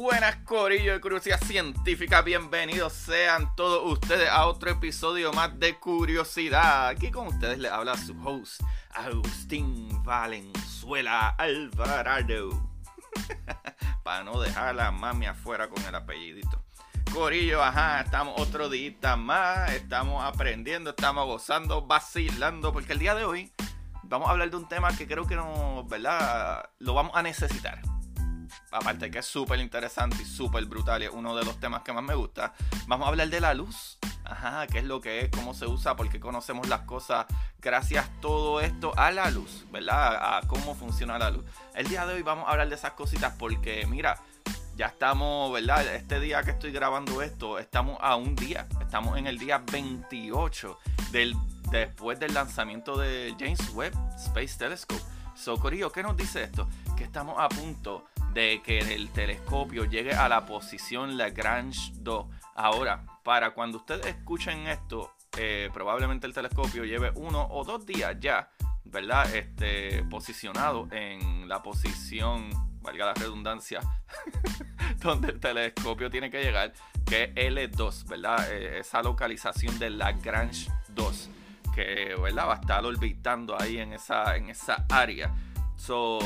Buenas Corillo de Curiosidad Científica, bienvenidos sean todos ustedes a otro episodio más de Curiosidad. Aquí con ustedes les habla su host, Agustín Valenzuela Alvarado. Para no dejar la mami afuera con el apellidito. Corillo, ajá, estamos otro día más, estamos aprendiendo, estamos gozando, vacilando, porque el día de hoy vamos a hablar de un tema que creo que no, ¿verdad? Lo vamos a necesitar aparte que es súper interesante y súper brutal es uno de los temas que más me gusta, vamos a hablar de la luz. Ajá, qué es lo que es, cómo se usa, por qué conocemos las cosas gracias todo esto a la luz, ¿verdad? A cómo funciona la luz. El día de hoy vamos a hablar de esas cositas porque, mira, ya estamos, ¿verdad? Este día que estoy grabando esto, estamos a un día, estamos en el día 28 del, después del lanzamiento de James Webb Space Telescope. So, Corillo, ¿qué nos dice esto? Que estamos a punto de que el telescopio llegue a la posición Lagrange 2. Ahora, para cuando ustedes escuchen esto, eh, probablemente el telescopio lleve uno o dos días ya, ¿verdad? Este, posicionado en la posición, valga la redundancia, donde el telescopio tiene que llegar, que es L2, ¿verdad? Eh, esa localización de Lagrange 2, que, ¿verdad? Va a estar orbitando ahí en esa, en esa área. So,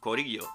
Corillo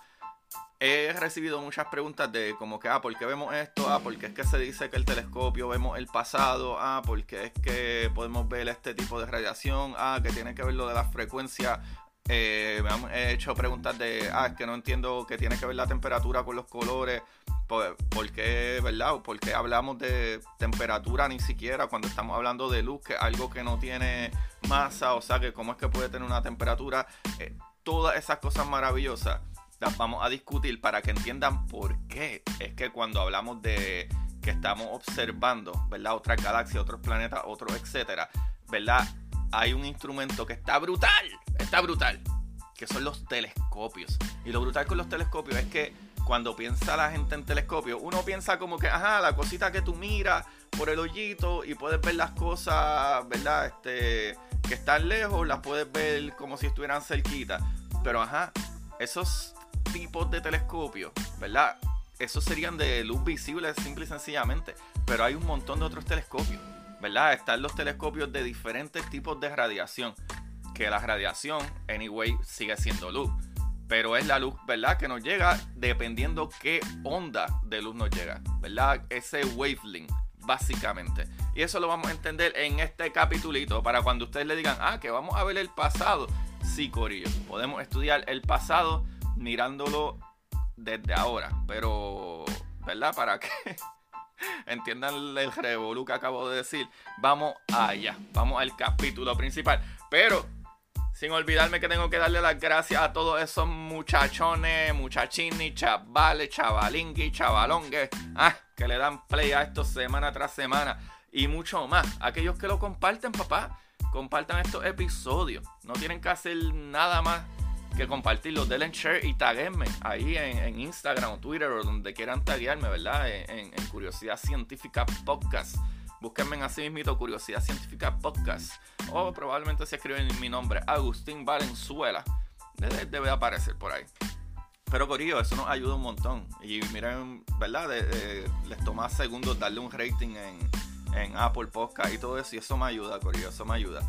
he recibido muchas preguntas de como que, ah, ¿por qué vemos esto? Ah, ¿por qué es que se dice que el telescopio vemos el pasado? Ah, ¿por qué es que podemos ver este tipo de radiación? Ah, que tiene que ver lo de la frecuencia. Eh, me han hecho preguntas de, ah, es que no entiendo que tiene que ver la temperatura con los colores. ¿Por, por qué, verdad? ¿Por qué hablamos de temperatura ni siquiera cuando estamos hablando de luz, que algo que no tiene masa? O sea, que cómo es que puede tener una temperatura. Eh, todas esas cosas maravillosas las vamos a discutir para que entiendan por qué es que cuando hablamos de que estamos observando, ¿verdad? Otras galaxias, otros planetas, otros, etcétera, ¿verdad? Hay un instrumento que está brutal, está brutal, que son los telescopios. Y lo brutal con los telescopios es que cuando piensa la gente en telescopio, uno piensa como que, ajá, la cosita que tú miras por el hoyito y puedes ver las cosas, ¿verdad? Este, que están lejos, las puedes ver como si estuvieran cerquita. Pero, ajá, esos tipos de telescopios, ¿verdad? Esos serían de luz visible simple y sencillamente. Pero hay un montón de otros telescopios, ¿verdad? Están los telescopios de diferentes tipos de radiación. Que la radiación, anyway, sigue siendo luz. Pero es la luz, ¿verdad? Que nos llega dependiendo qué onda de luz nos llega, ¿verdad? Ese wavelength, básicamente. Y eso lo vamos a entender en este capitulito para cuando ustedes le digan, ah, que vamos a ver el pasado. Sí, Corillo, podemos estudiar el pasado mirándolo desde ahora. Pero, ¿verdad? Para que entiendan el revolú que acabo de decir, vamos allá. Vamos al capítulo principal. Pero, sin olvidarme que tengo que darle las gracias a todos esos muchachones, muchachini, chavales, chavalingui, chavalongues, ah, que le dan play a esto semana tras semana. Y mucho más. Aquellos que lo comparten, papá. Compartan estos episodios. No tienen que hacer nada más que compartirlo, denle share y taguenme ahí en, Instagram o Twitter o donde quieran taguearme, ¿verdad? En, Curiosidad Científica Podcast. Búsquenme así mismo Curiosidad Científica Podcast. O probablemente se escriben mi nombre, Agustín Valenzuela. Debe, debe aparecer por ahí. Pero Corillo, eso nos ayuda un montón. Y miren, ¿verdad? les toma segundos darle un rating en, en Apple Podcast y todo eso. Y eso me ayuda, Corillo, eso me ayuda.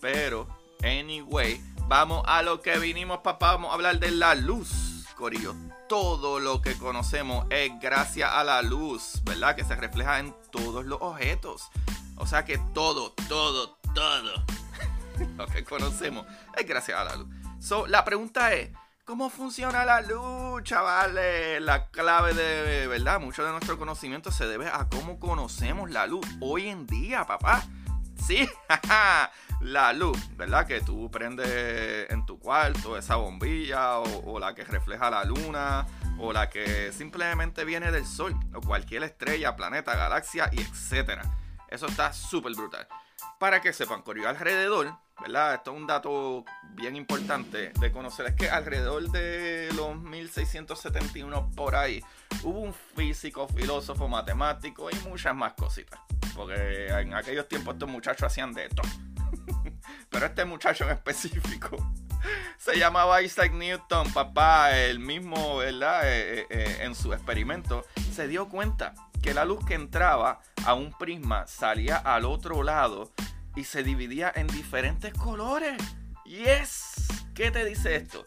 Pero, anyway Vamos a lo que vinimos, papá. Vamos a hablar de la luz, Corillo. Todo lo que conocemos es gracias a la luz, ¿verdad? Que se refleja en todos los objetos. O sea que todo, todo, todo lo que conocemos es gracias a la luz. So, la pregunta es, ¿cómo funciona la luz, chavales? La clave de, ¿verdad? Mucho de nuestro conocimiento se debe a cómo conocemos la luz hoy en día, papá. Sí, la luz, ¿verdad? Que tú prendes en tu cuarto, esa bombilla, o, la que refleja la luna, o la que simplemente viene del sol, o cualquier estrella, planeta, galaxia, y etcétera. Eso está súper brutal. Para que sepan, corrió alrededor, ¿verdad? Esto es un dato bien importante de conocer. Es que alrededor de los 1671 por ahí hubo un físico, filósofo, matemático y muchas más cositas. Porque en aquellos tiempos estos muchachos hacían de todo. Pero este muchacho en específico se llamaba Isaac Newton, papá, el mismo, ¿verdad? Eh, eh, eh, en su experimento se dio cuenta que la luz que entraba a un prisma salía al otro lado y se dividía en diferentes colores. Yes. ¿Qué te dice esto?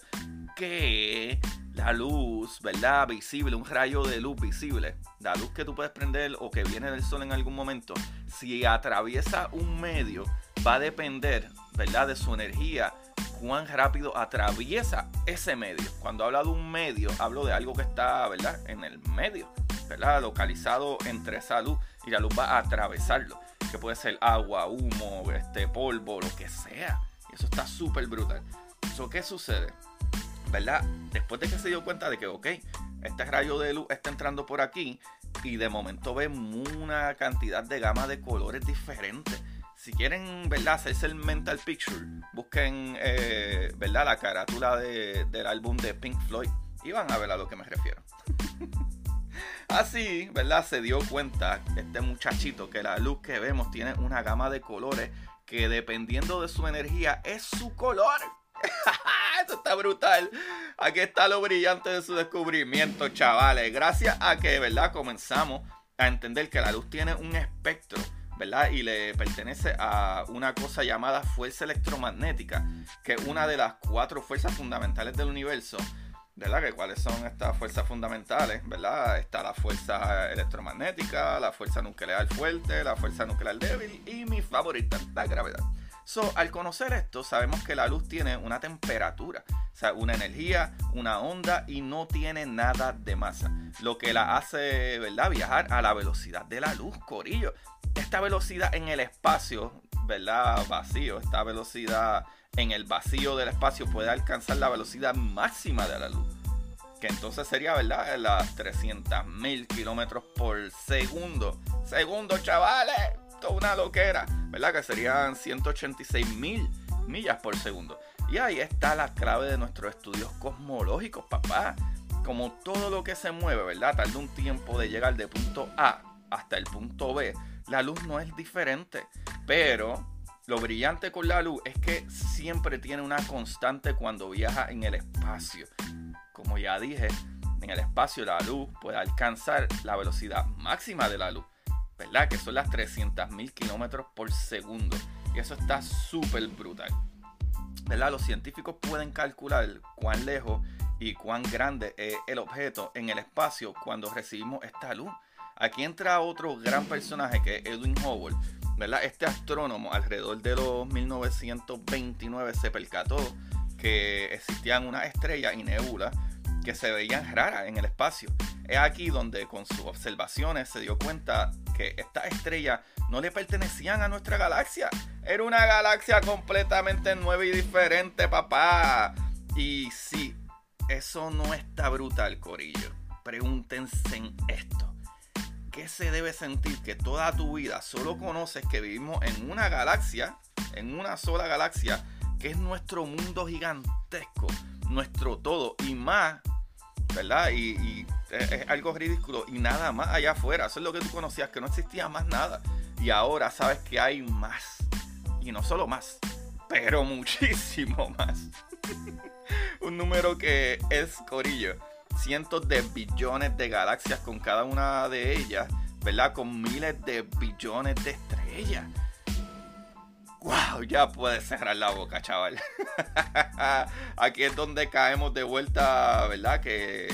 Que la luz, ¿verdad? Visible, un rayo de luz visible, la luz que tú puedes prender o que viene del sol en algún momento, si atraviesa un medio, va a depender, ¿verdad? De su energía, cuán rápido atraviesa ese medio. Cuando hablo de un medio, hablo de algo que está, ¿verdad? En el medio, ¿verdad? Localizado entre esa luz y la luz va a atravesarlo. Que puede ser agua, humo, este polvo, lo que sea. Y eso está súper brutal. ¿Eso qué sucede? ¿verdad? Después de que se dio cuenta de que, ok, este rayo de luz está entrando por aquí y de momento ve una cantidad de gama de colores diferentes. Si quieren, ¿verdad? Hacerse el mental picture, busquen, eh, ¿verdad? La carátula del álbum de Pink Floyd y van a ver a lo que me refiero. Así, ¿verdad? Se dio cuenta este muchachito que la luz que vemos tiene una gama de colores que dependiendo de su energía es su color. Eso está brutal. Aquí está lo brillante de su descubrimiento, chavales. Gracias a que, ¿verdad? Comenzamos a entender que la luz tiene un espectro, ¿verdad? Y le pertenece a una cosa llamada fuerza electromagnética, que es una de las cuatro fuerzas fundamentales del universo. ¿verdad? Que cuáles son estas fuerzas fundamentales, ¿verdad? Está la fuerza electromagnética, la fuerza nuclear fuerte, la fuerza nuclear débil y mi favorita, la gravedad. So, al conocer esto, sabemos que la luz tiene una temperatura, o sea, una energía, una onda y no tiene nada de masa. Lo que la hace, ¿verdad? Viajar a la velocidad de la luz, corillo. Esta velocidad en el espacio, ¿verdad? Vacío, esta velocidad en el vacío del espacio puede alcanzar la velocidad máxima de la luz. Que entonces sería, ¿verdad? Las 300.000 kilómetros por segundo. Segundo, chavales una loquera, ¿verdad? Que serían 186 mil millas por segundo. Y ahí está la clave de nuestros estudios cosmológicos, papá. Como todo lo que se mueve, ¿verdad? Tarda un tiempo de llegar de punto A hasta el punto B. La luz no es diferente, pero lo brillante con la luz es que siempre tiene una constante cuando viaja en el espacio. Como ya dije, en el espacio la luz puede alcanzar la velocidad máxima de la luz. ¿Verdad? Que son las 300.000 kilómetros por segundo. Y eso está súper brutal. ¿verdad? Los científicos pueden calcular cuán lejos y cuán grande es el objeto en el espacio cuando recibimos esta luz. Aquí entra otro gran personaje que es Edwin Hubble. ¿verdad? Este astrónomo alrededor de los 1929 se percató que existían una estrella y nebula que se veían raras en el espacio. Es aquí donde con sus observaciones se dio cuenta que estas estrellas no le pertenecían a nuestra galaxia. Era una galaxia completamente nueva y diferente, papá. Y sí, eso no está brutal, Corillo. Pregúntense en esto. ¿Qué se debe sentir que toda tu vida solo conoces que vivimos en una galaxia, en una sola galaxia, que es nuestro mundo gigantesco, nuestro todo y más ¿verdad? Y, es, algo ridículo y nada más allá afuera. Eso es lo que tú conocías, que no existía más nada. Y ahora sabes que hay más. Y no solo más, pero muchísimo más. Un número que es corillo. Cientos de billones de galaxias con cada una de ellas, ¿verdad? Con miles de billones de estrellas. ¡Wow! Ya puedes cerrar la boca, chaval. Aquí es donde caemos de vuelta, ¿verdad? Que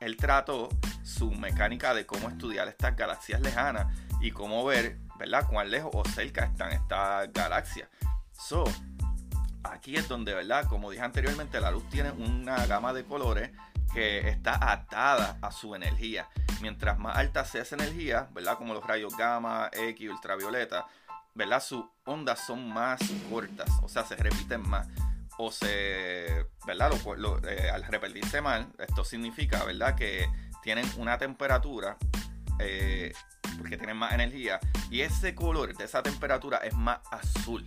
él trató su mecánica de cómo estudiar estas galaxias lejanas y cómo ver, ¿verdad? Cuán lejos o cerca están estas galaxias. So, aquí es donde, ¿verdad? Como dije anteriormente, la luz tiene una gama de colores que está atada a su energía. Mientras más alta sea esa energía, ¿verdad? Como los rayos gamma, X, ultravioleta, ¿verdad? Sus ondas son más cortas, o sea, se repiten más. O se, ¿verdad? Eh, al repetirse mal, esto significa, ¿verdad? Que tienen una temperatura, eh, porque tienen más energía, y ese color de esa temperatura es más azul.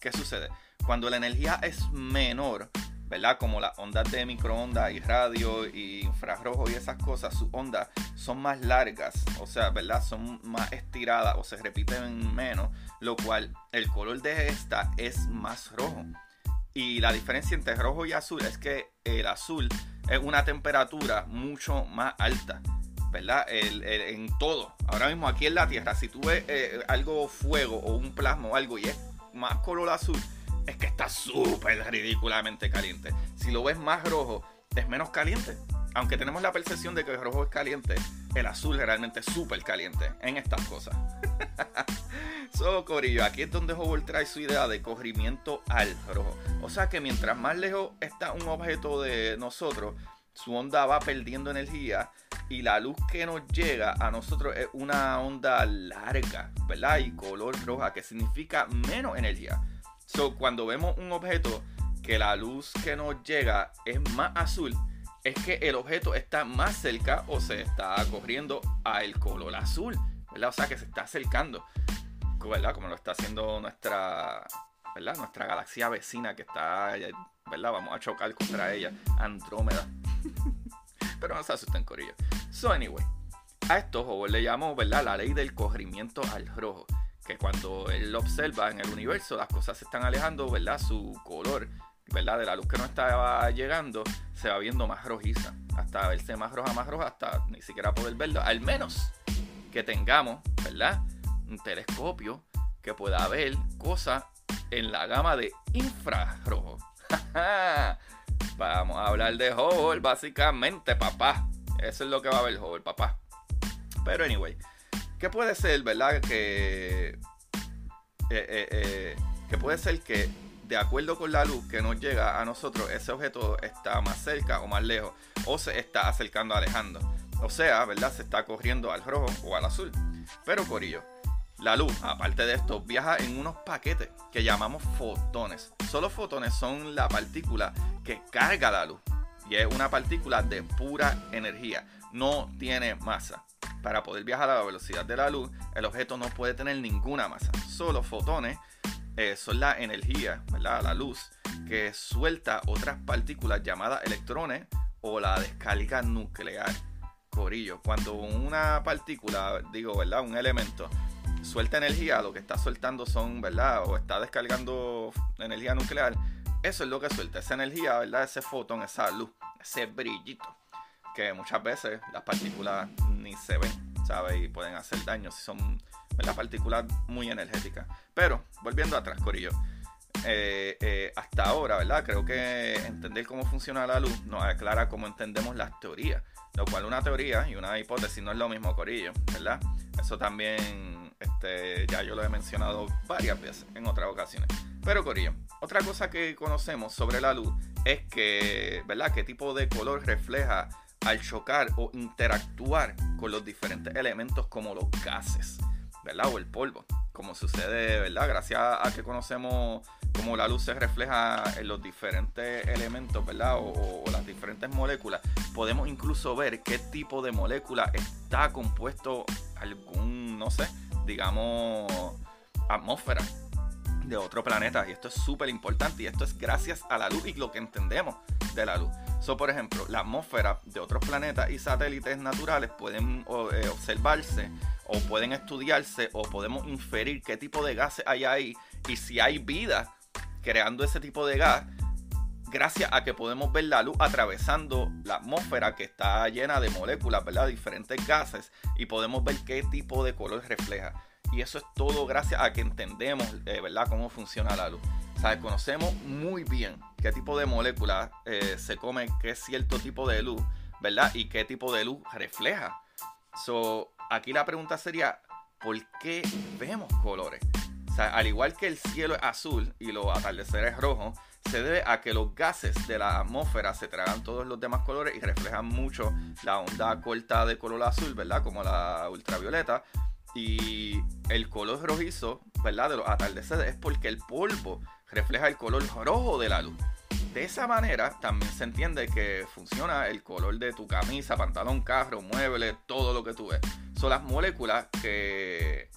¿Qué sucede? Cuando la energía es menor, ¿verdad? Como las ondas de microondas y radio y infrarrojo y esas cosas, sus ondas son más largas, o sea, ¿verdad? Son más estiradas o se repiten menos, lo cual el color de esta es más rojo. Y la diferencia entre rojo y azul es que el azul es una temperatura mucho más alta, ¿verdad? en todo. Ahora mismo aquí en la Tierra, si tú ves eh, algo fuego o un plasma o algo y es más color azul, es que está súper ridículamente caliente. Si lo ves más rojo, es menos caliente. Aunque tenemos la percepción de que el rojo es caliente, el azul realmente es súper caliente en estas cosas. so, Corillo, aquí es donde Hubble trae su idea de corrimiento al rojo. O sea que mientras más lejos está un objeto de nosotros, su onda va perdiendo energía y la luz que nos llega a nosotros es una onda larga, ¿verdad? Y color roja, que significa menos energía. So, cuando vemos un objeto que la luz que nos llega es más azul, es que el objeto está más cerca o se está corriendo al color azul, ¿verdad? O sea, que se está acercando, ¿verdad? Como lo está haciendo nuestra, ¿verdad? Nuestra galaxia vecina que está, ¿verdad? Vamos a chocar contra ella, Andrómeda. Pero no se asusten, Corillo. So, anyway, a esto le llamó, ¿verdad? La ley del corrimiento al rojo que cuando él observa en el universo las cosas se están alejando, ¿verdad? Su color, ¿verdad? De la luz que no estaba llegando, se va viendo más rojiza, hasta verse más roja, más roja, hasta ni siquiera poder verlo, al menos que tengamos, ¿verdad? Un telescopio que pueda ver cosas en la gama de infrarrojo. Vamos a hablar de Hubble, básicamente, papá. Eso es lo que va a ver Hubble, papá. Pero anyway, ¿Qué puede ser, verdad? Que, eh, eh, eh, que puede ser que de acuerdo con la luz que nos llega a nosotros, ese objeto está más cerca o más lejos, o se está acercando, alejando. O sea, ¿verdad? Se está corriendo al rojo o al azul. Pero Corillo, la luz, aparte de esto, viaja en unos paquetes que llamamos fotones. Solo fotones son la partícula que carga la luz. Y es una partícula de pura energía. No tiene masa. Para poder viajar a la velocidad de la luz, el objeto no puede tener ninguna masa. Solo fotones eh, son la energía, ¿verdad? la luz, que suelta otras partículas llamadas electrones o la descarga nuclear. Corillo, cuando una partícula, digo, ¿verdad? Un elemento suelta energía, lo que está soltando son, ¿verdad? O está descargando energía nuclear. Eso es lo que suelta, esa energía, ¿verdad? Ese fotón, esa luz, ese brillito que muchas veces las partículas ni se ven, ¿sabes? Y pueden hacer daño si son las partículas muy energéticas. Pero, volviendo atrás, Corillo. Eh, eh, hasta ahora, ¿verdad? Creo que entender cómo funciona la luz nos aclara cómo entendemos las teorías. Lo cual una teoría y una hipótesis no es lo mismo, Corillo, ¿verdad? Eso también este, ya yo lo he mencionado varias veces en otras ocasiones. Pero Corillo, otra cosa que conocemos sobre la luz es que, ¿verdad? ¿Qué tipo de color refleja al chocar o interactuar con los diferentes elementos como los gases, ¿verdad? O el polvo, como sucede, ¿verdad? Gracias a que conocemos cómo la luz se refleja en los diferentes elementos, ¿verdad? O, las diferentes moléculas, podemos incluso ver qué tipo de molécula está compuesto algún, no sé, digamos, atmósfera de otro planeta. Y esto es súper importante y esto es gracias a la luz y lo que entendemos de la luz. So, por ejemplo, la atmósfera de otros planetas y satélites naturales pueden eh, observarse o pueden estudiarse o podemos inferir qué tipo de gases hay ahí y si hay vida creando ese tipo de gas gracias a que podemos ver la luz atravesando la atmósfera que está llena de moléculas, ¿verdad? Diferentes gases y podemos ver qué tipo de color refleja. Y eso es todo gracias a que entendemos, eh, ¿verdad?, cómo funciona la luz. O conocemos muy bien qué tipo de moléculas eh, se come qué cierto tipo de luz, ¿verdad? Y qué tipo de luz refleja. So, aquí la pregunta sería, ¿por qué vemos colores? O sea, al igual que el cielo es azul y los atardeceres rojos, se debe a que los gases de la atmósfera se tragan todos los demás colores y reflejan mucho la onda corta de color azul, ¿verdad? Como la ultravioleta. Y el color rojizo, ¿verdad? De los atardeceres es porque el polvo refleja el color rojo de la luz. De esa manera también se entiende que funciona el color de tu camisa, pantalón, carro, mueble, todo lo que tú ves. Son las moléculas que,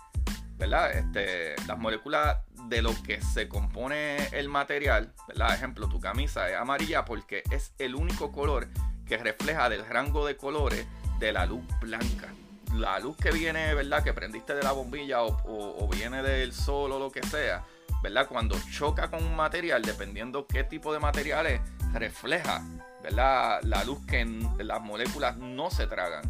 ¿verdad? Este, las moléculas de lo que se compone el material, ¿verdad? Ejemplo, tu camisa es amarilla porque es el único color que refleja del rango de colores de la luz blanca. La luz que viene, ¿verdad? Que prendiste de la bombilla o, viene del sol o lo que sea, ¿verdad? Cuando choca con un material, dependiendo qué tipo de material es, refleja, ¿verdad? La luz que las moléculas no se tragan.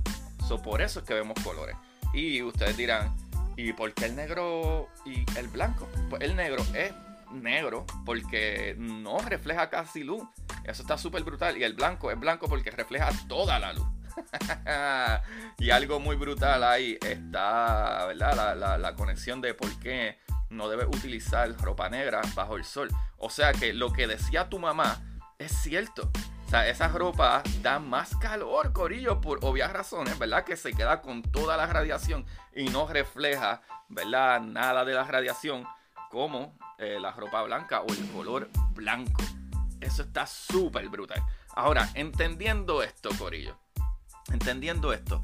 So, por eso es que vemos colores. Y ustedes dirán, ¿y por qué el negro y el blanco? Pues el negro es negro porque no refleja casi luz. Eso está súper brutal. Y el blanco es blanco porque refleja toda la luz. y algo muy brutal ahí está, ¿verdad? La, conexión de por qué no debes utilizar ropa negra bajo el sol. O sea que lo que decía tu mamá es cierto. O sea, esa ropa da más calor, Corillo, por obvias razones, ¿verdad? Que se queda con toda la radiación y no refleja, ¿verdad? Nada de la radiación como eh, la ropa blanca o el color blanco. Eso está súper brutal. Ahora, entendiendo esto, Corillo, entendiendo esto,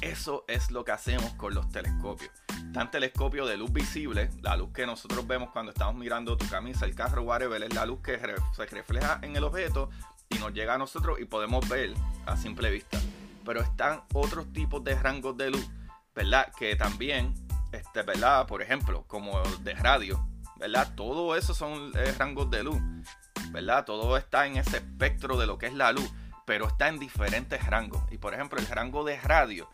eso es lo que hacemos con los telescopios. Tan telescopio de luz visible, la luz que nosotros vemos cuando estamos mirando tu camisa, el carro, whatever, es la luz que se refleja en el objeto y nos llega a nosotros y podemos ver a simple vista. Pero están otros tipos de rangos de luz, ¿verdad? Que también, este, ¿verdad? Por ejemplo, como de radio, ¿verdad? Todo eso son eh, rangos de luz, ¿verdad? Todo está en ese espectro de lo que es la luz pero está en diferentes rangos. Y por ejemplo, el rango de radio,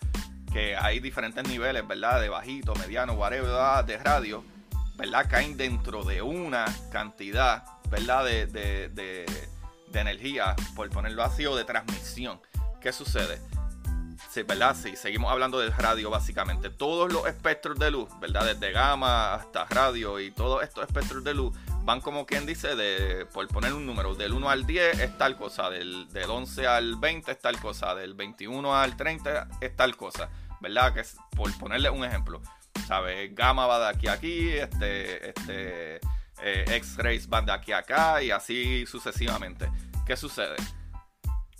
que hay diferentes niveles, ¿verdad? De bajito, mediano, whatever, de radio, ¿verdad? Caen dentro de una cantidad, ¿verdad? De, de, de, energía, por ponerlo así, o de transmisión. ¿Qué sucede? Sí, ¿verdad? Sí, seguimos hablando del radio básicamente. Todos los espectros de luz, ¿verdad? Desde gamma hasta radio y todos estos espectros de luz van como quien dice, de, por poner un número, del 1 al 10 es tal cosa, del, 11 al 20 es tal cosa, del 21 al 30 es tal cosa, ¿verdad? Que es, por ponerle un ejemplo, ¿sabes? Gamma va de aquí a aquí, este, este, eh, X-rays van de aquí a acá y así sucesivamente. ¿Qué sucede?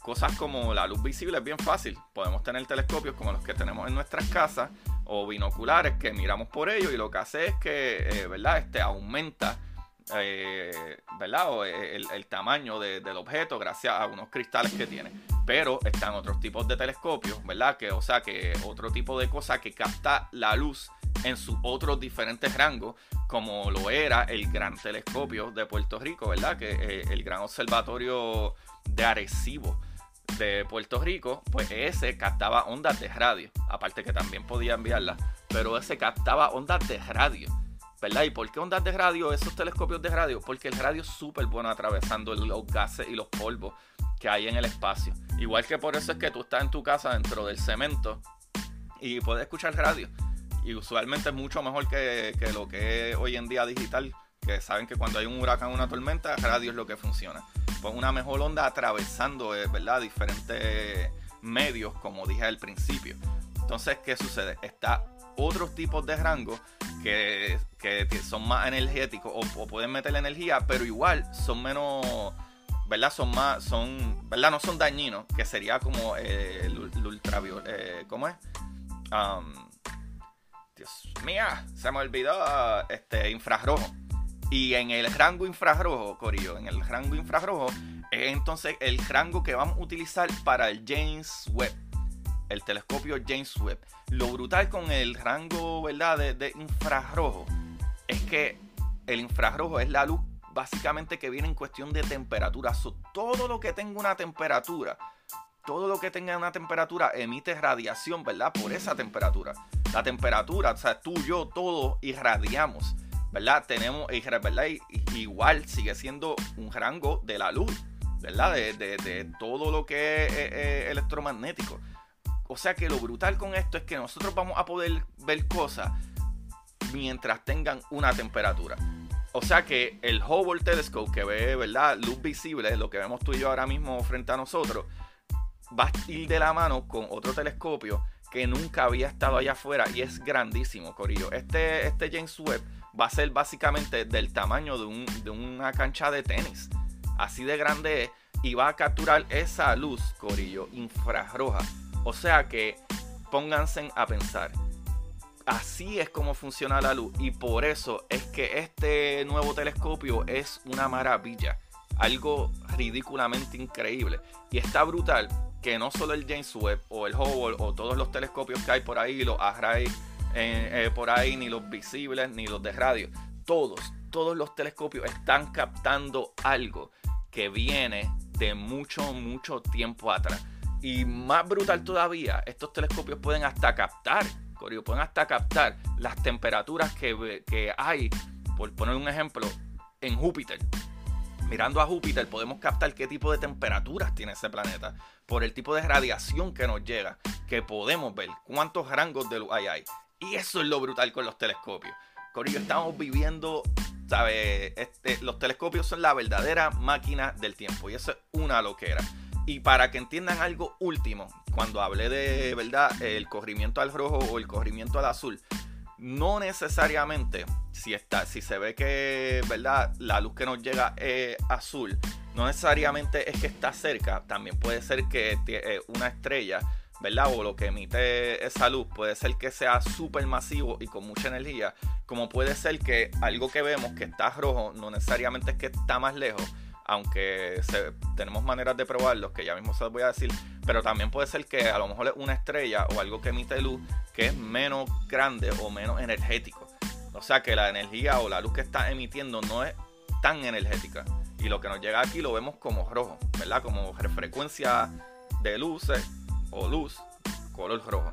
Cosas como la luz visible es bien fácil. Podemos tener telescopios como los que tenemos en nuestras casas o binoculares que miramos por ellos y lo que hace es que, eh, ¿verdad? Este aumenta eh, ¿verdad? Eh, el, tamaño del objeto gracias a unos cristales que tiene. Pero están otros tipos de telescopios, ¿verdad? Que, o sea, que otro tipo de cosa que capta la luz en sus otros diferentes rangos, como lo era el gran telescopio de Puerto Rico, ¿verdad? Que eh, el gran observatorio de Arecibo de Puerto Rico, pues ese captaba ondas de radio, aparte que también podía enviarlas, pero ese captaba ondas de radio. ¿Verdad? ¿Y por qué ondas de radio, esos telescopios de radio? Porque el radio es súper bueno atravesando los gases y los polvos que hay en el espacio. Igual que por eso es que tú estás en tu casa dentro del cemento y puedes escuchar radio. Y usualmente es mucho mejor que, lo que es hoy en día digital, que saben que cuando hay un huracán o una tormenta, radio es lo que funciona. Pues una mejor onda atravesando, eh, ¿verdad? Diferentes medios, como dije al principio. Entonces, ¿qué sucede? Está otros tipos de rangos que, son más energéticos o, pueden meter energía, pero igual son menos, ¿verdad? Son más, son, ¿verdad? No son dañinos, que sería como eh, el, ultravioleta, eh, ¿cómo es? Um, Dios mío, se me olvidó este infrarrojo. Y en el rango infrarrojo, Corillo, en el rango infrarrojo, es entonces el rango que vamos a utilizar para el James Webb el telescopio James Webb. Lo brutal con el rango ¿verdad? De, infrarrojo es que el infrarrojo es la luz básicamente que viene en cuestión de temperatura. todo lo que tenga una temperatura, todo lo que tenga una temperatura emite radiación, ¿verdad? Por esa temperatura. La temperatura, o sea, tú, yo, todos irradiamos, ¿verdad? Tenemos, igual sigue siendo un rango de la luz, ¿verdad? De, todo lo que es electromagnético. O sea que lo brutal con esto es que nosotros vamos a poder ver cosas mientras tengan una temperatura. O sea que el Hubble Telescope que ve, ¿verdad? Luz visible, lo que vemos tú y yo ahora mismo frente a nosotros, va a ir de la mano con otro telescopio que nunca había estado allá afuera y es grandísimo, Corillo. Este, este James Webb va a ser básicamente del tamaño de, de una cancha de tenis. Así de grande es y va a capturar esa luz, Corillo, infrarroja. O sea que pónganse a pensar así es como funciona la luz y por eso es que este nuevo telescopio es una maravilla, algo ridículamente increíble y está brutal que no solo el James Webb o el Hubble o todos los telescopios que hay por ahí, los eh, eh, por ahí, ni los visibles ni los de radio, todos, todos los telescopios están captando algo que viene de mucho, mucho tiempo atrás. Y más brutal todavía, estos telescopios pueden hasta captar pueden hasta captar las temperaturas que, hay, por poner un ejemplo, en Júpiter. Mirando a Júpiter podemos captar qué tipo de temperaturas tiene ese planeta, por el tipo de radiación que nos llega, que podemos ver cuántos rangos de luz hay. Y eso es lo brutal con los telescopios. Corillo, estamos viviendo, ¿sabes? Este, los telescopios son la verdadera máquina del tiempo y eso es una loquera. Y para que entiendan algo último, cuando hablé de, ¿verdad?, el corrimiento al rojo o el corrimiento al azul, no necesariamente, si, está, si se ve que, ¿verdad?, la luz que nos llega es azul, no necesariamente es que está cerca, también puede ser que eh, una estrella, ¿verdad? O lo que emite esa luz puede ser que sea súper masivo y con mucha energía, como puede ser que algo que vemos que está rojo no necesariamente es que está más lejos, aunque tenemos maneras de probarlo, que ya mismo se los voy a decir, pero también puede ser que a lo mejor es una estrella o algo que emite luz que es menos grande o menos energético. O sea que la energía o la luz que está emitiendo no es tan energética. Y lo que nos llega aquí lo vemos como rojo, ¿verdad? Como frecuencia de luces o luz, color rojo,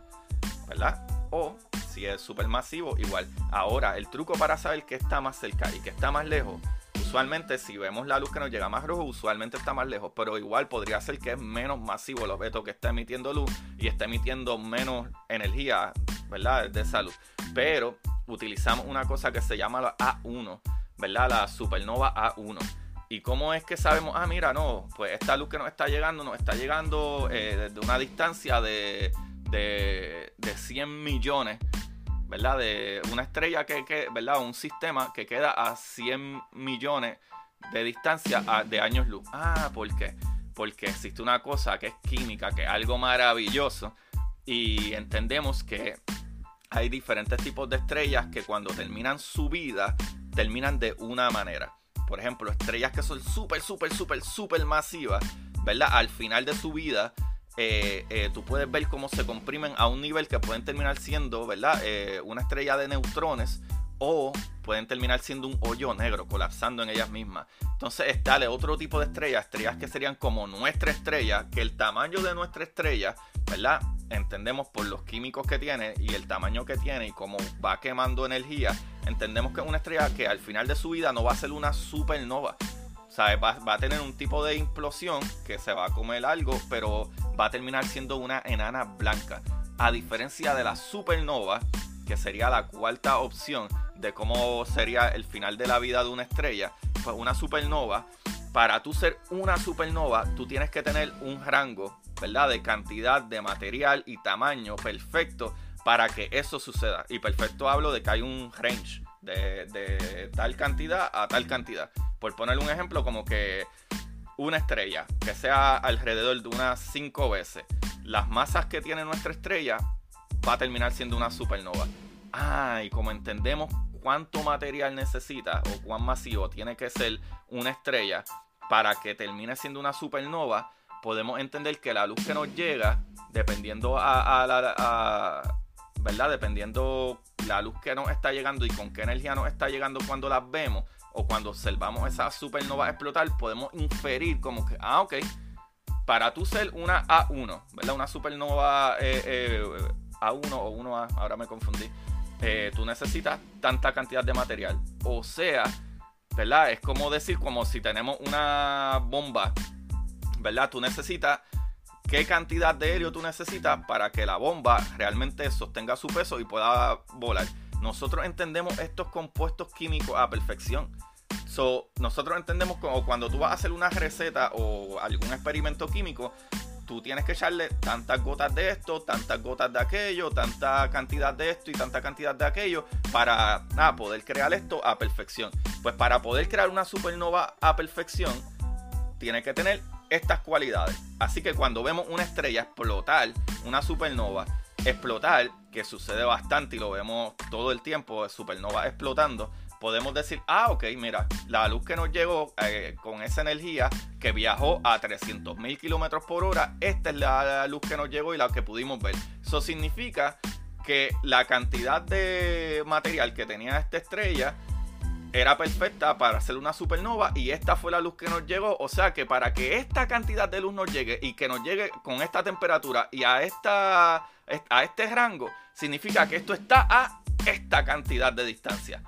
¿verdad? O si es súper masivo, igual. Ahora, el truco para saber que está más cerca y que está más lejos usualmente si vemos la luz que nos llega más rojo, usualmente está más lejos, pero igual podría ser que es menos masivo el objeto que está emitiendo luz y está emitiendo menos energía, ¿verdad? De esa luz. Pero utilizamos una cosa que se llama la A1, ¿verdad? La supernova A1. ¿Y cómo es que sabemos? Ah, mira, no, pues esta luz que nos está llegando, nos está llegando eh, desde una distancia de, de, de 100 millones ¿verdad? De una estrella que, que, ¿verdad? Un sistema que queda a 100 millones de distancia de años luz. Ah, ¿por qué? Porque existe una cosa que es química, que es algo maravilloso. Y entendemos que hay diferentes tipos de estrellas que cuando terminan su vida, terminan de una manera. Por ejemplo, estrellas que son súper, súper, súper, súper masivas, ¿verdad? Al final de su vida eh, eh, tú puedes ver cómo se comprimen a un nivel que pueden terminar siendo, ¿verdad? Eh, una estrella de neutrones o pueden terminar siendo un hoyo negro, colapsando en ellas mismas. Entonces está otro tipo de estrellas, estrellas que serían como nuestra estrella, que el tamaño de nuestra estrella, ¿verdad? Entendemos por los químicos que tiene y el tamaño que tiene y cómo va quemando energía, entendemos que es una estrella que al final de su vida no va a ser una supernova. Va, va a tener un tipo de implosión que se va a comer algo, pero va a terminar siendo una enana blanca. A diferencia de la supernova, que sería la cuarta opción de cómo sería el final de la vida de una estrella, pues una supernova, para tú ser una supernova, tú tienes que tener un rango, ¿verdad? De cantidad de material y tamaño perfecto para que eso suceda. Y perfecto hablo de que hay un range de, de tal cantidad a tal cantidad. Por poner un ejemplo, como que una estrella que sea alrededor de unas 5 veces las masas que tiene nuestra estrella, va a terminar siendo una supernova. Ah, y como entendemos cuánto material necesita o cuán masivo tiene que ser una estrella para que termine siendo una supernova, podemos entender que la luz que nos llega, dependiendo a, la, ¿verdad? Dependiendo la luz que nos está llegando y con qué energía nos está llegando cuando las vemos, o cuando observamos esa supernova explotar, podemos inferir como que, ah, ok, para tú ser una A1, ¿verdad? Una supernova eh, eh, A1 o 1A, ahora me confundí, eh, tú necesitas tanta cantidad de material. O sea, ¿verdad? Es como decir, como si tenemos una bomba, ¿verdad? Tú necesitas qué cantidad de helio tú necesitas para que la bomba realmente sostenga su peso y pueda volar. Nosotros entendemos estos compuestos químicos a perfección. So, nosotros entendemos como cuando tú vas a hacer una receta o algún experimento químico, tú tienes que echarle tantas gotas de esto, tantas gotas de aquello, tanta cantidad de esto y tanta cantidad de aquello para poder crear esto a perfección. Pues para poder crear una supernova a perfección, tiene que tener estas cualidades. Así que cuando vemos una estrella explotar, una supernova explotar, que sucede bastante y lo vemos todo el tiempo, supernova explotando, podemos decir, ah, ok, mira, la luz que nos llegó eh, con esa energía que viajó a 300.000 kilómetros por hora, esta es la luz que nos llegó y la que pudimos ver. Eso significa que la cantidad de material que tenía esta estrella era perfecta para hacer una supernova y esta fue la luz que nos llegó. O sea que para que esta cantidad de luz nos llegue y que nos llegue con esta temperatura y a, esta, a este rango, significa que esto está a esta cantidad de distancia.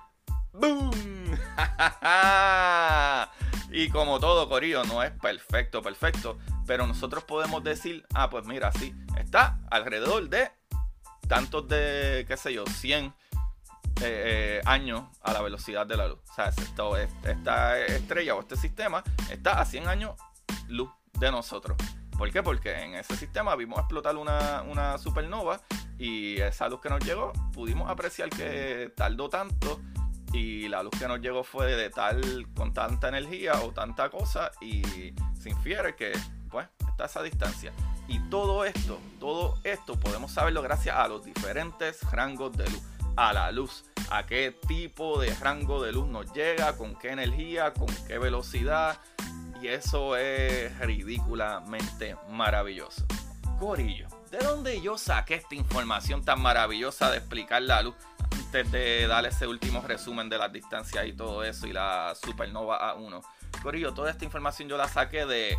¡Boom! y como todo Corillo no es perfecto, perfecto, pero nosotros podemos decir, ah, pues mira, sí, está alrededor de tantos de, qué sé yo, 100 eh, eh, años a la velocidad de la luz. O sea, esta estrella o este sistema está a 100 años luz de nosotros. ¿Por qué? Porque en ese sistema vimos explotar una, supernova y esa luz que nos llegó pudimos apreciar que tardó tanto y la luz que nos llegó fue de tal, con tanta energía o tanta cosa y se infiere que pues está esa distancia. Y todo esto, todo esto podemos saberlo gracias a los diferentes rangos de luz. A la luz, a qué tipo de rango de luz nos llega, con qué energía, con qué velocidad. Y eso es ridículamente maravilloso. Corillo, ¿de dónde yo saqué esta información tan maravillosa de explicar la luz? de dar ese último resumen de las distancias y todo eso y la supernova A1. Corillo, toda esta información yo la saqué de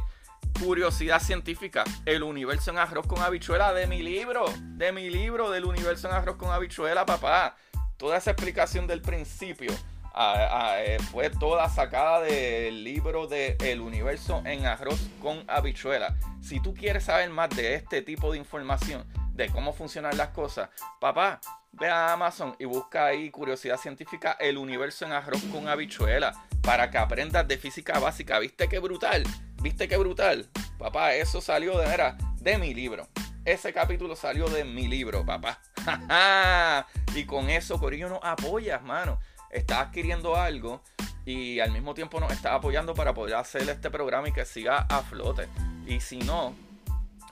Curiosidad Científica, el universo en arroz con habichuela de mi libro, de mi libro del universo en arroz con habichuela, papá. Toda esa explicación del principio eh, fue toda sacada del libro de El universo en arroz con habichuela. Si tú quieres saber más de este tipo de información, de cómo funcionan las cosas, papá, ve a Amazon y busca ahí curiosidad científica, el universo en arroz con habichuela, para que aprendas de física básica. ¿Viste qué brutal? ¿Viste qué brutal? Papá, eso salió de, era, de mi libro. Ese capítulo salió de mi libro, papá. y con eso, Corillo, nos apoyas, mano. Estás adquiriendo algo y al mismo tiempo nos está apoyando para poder hacer este programa y que siga a flote. Y si no,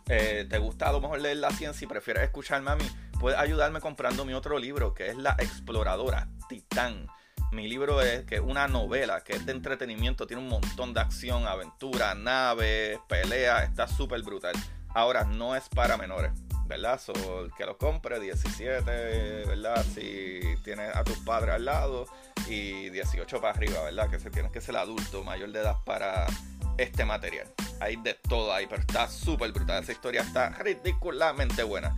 eh, te gusta a lo mejor leer la ciencia y prefieres escucharme a mí, puedes ayudarme comprando mi otro libro que es La Exploradora, Titán. Mi libro es que una novela que es de entretenimiento, tiene un montón de acción, aventura, naves, peleas, está súper brutal. Ahora no es para menores, ¿verdad? So, el que lo compre, 17, ¿verdad? Si tienes a tus padres al lado y 18 para arriba, ¿verdad? Que se tienes que ser adulto, mayor de edad para este material. Hay de todo ahí, pero está súper brutal. Esa historia está ridículamente buena.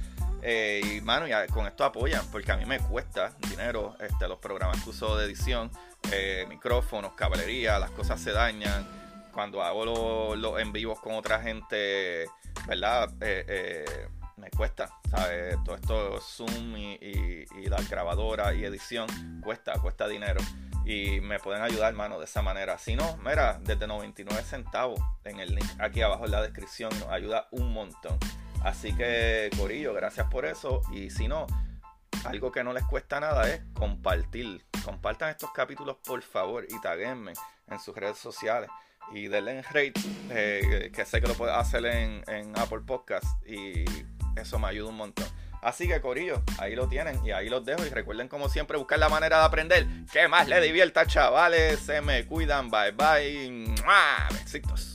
Eh, y mano, ya con esto apoyan, porque a mí me cuesta dinero este, los programas que uso de edición, eh, micrófonos, caballería, las cosas se dañan. Cuando hago los en vivos con otra gente, ¿verdad? Eh, me cuesta, ¿sabes? Todo esto Zoom y, y, la grabadora y edición cuesta, cuesta dinero. Y me pueden ayudar, mano, de esa manera. Si no, mira, desde 99 centavos en el link aquí abajo en la descripción nos ayuda un montón. Así que, Corillo, gracias por eso. Y si no, algo que no les cuesta nada es compartir. Compartan estos capítulos, por favor, y taguenme en sus redes sociales. Y denle en rate, eh, que sé que lo puedes hacer en, Apple Podcast. Y eso me ayuda un montón. Así que, Corillo, ahí lo tienen y ahí los dejo. Y recuerden, como siempre, buscar la manera de aprender. Que más les divierta, chavales. Se me cuidan. Bye bye. Besitos.